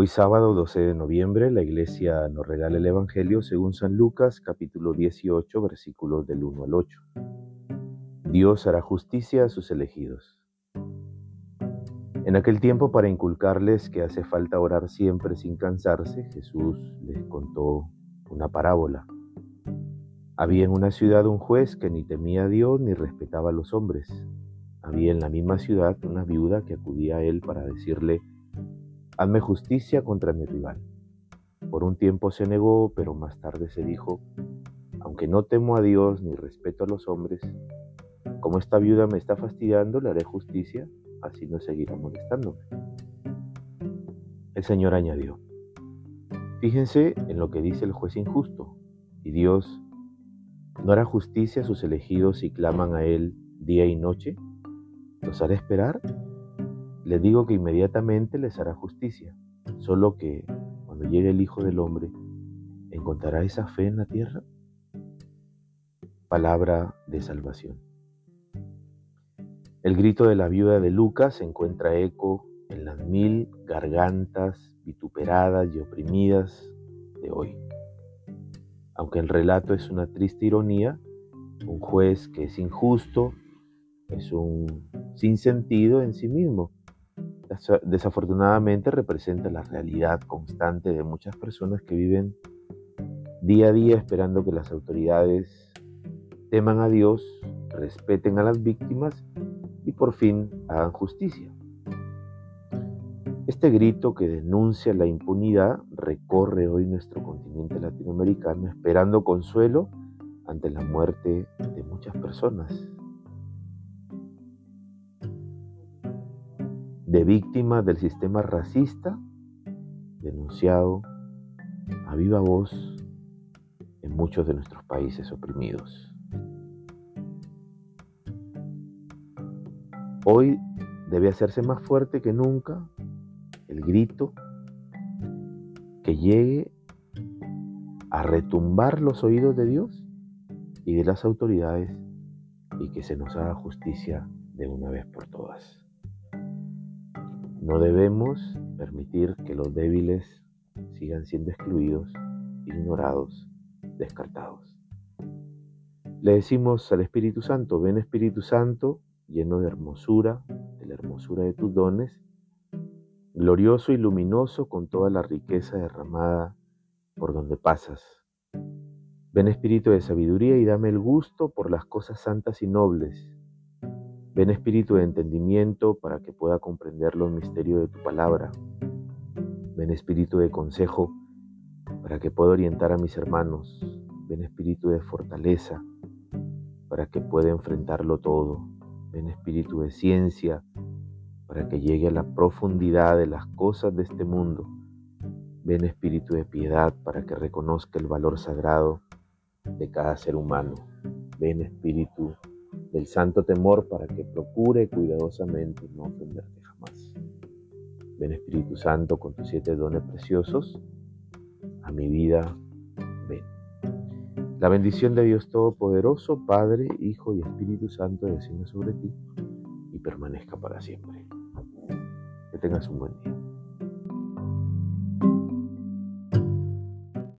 Hoy sábado 12 de noviembre la iglesia nos regala el Evangelio según San Lucas capítulo 18 versículos del 1 al 8. Dios hará justicia a sus elegidos. En aquel tiempo para inculcarles que hace falta orar siempre sin cansarse, Jesús les contó una parábola. Había en una ciudad un juez que ni temía a Dios ni respetaba a los hombres. Había en la misma ciudad una viuda que acudía a él para decirle, Hazme justicia contra mi rival. Por un tiempo se negó, pero más tarde se dijo, aunque no temo a Dios ni respeto a los hombres, como esta viuda me está fastidiando, le haré justicia, así no seguirá molestándome. El Señor añadió, fíjense en lo que dice el juez injusto, y Dios no hará justicia a sus elegidos si claman a Él día y noche. ¿Los hará esperar? Les digo que inmediatamente les hará justicia, solo que cuando llegue el Hijo del Hombre, ¿encontrará esa fe en la tierra? Palabra de salvación. El grito de la viuda de Lucas encuentra eco en las mil gargantas vituperadas y oprimidas de hoy. Aunque el relato es una triste ironía, un juez que es injusto es un sinsentido en sí mismo desafortunadamente representa la realidad constante de muchas personas que viven día a día esperando que las autoridades teman a Dios, respeten a las víctimas y por fin hagan justicia. Este grito que denuncia la impunidad recorre hoy nuestro continente latinoamericano esperando consuelo ante la muerte de muchas personas, de víctimas del sistema racista denunciado a viva voz en muchos de nuestros países oprimidos. Hoy debe hacerse más fuerte que nunca el grito que llegue a retumbar los oídos de Dios y de las autoridades y que se nos haga justicia de una vez por todas. No debemos permitir que los débiles sigan siendo excluidos, ignorados, descartados. Le decimos al Espíritu Santo, ven Espíritu Santo, lleno de hermosura, de la hermosura de tus dones, glorioso y luminoso con toda la riqueza derramada por donde pasas. Ven Espíritu de sabiduría y dame el gusto por las cosas santas y nobles Ven espíritu de entendimiento para que pueda comprender los misterios de tu palabra. Ven espíritu de consejo para que pueda orientar a mis hermanos. Ven espíritu de fortaleza para que pueda enfrentarlo todo. Ven espíritu de ciencia para que llegue a la profundidad de las cosas de este mundo. Ven espíritu de piedad para que reconozca el valor sagrado de cada ser humano. Ven espíritu del santo temor para que procure cuidadosamente no ofenderte jamás. Ven Espíritu Santo con tus siete dones preciosos a mi vida, ven. La bendición de Dios Todopoderoso, Padre, Hijo y Espíritu Santo descienda sobre ti y permanezca para siempre. Que tengas un buen día.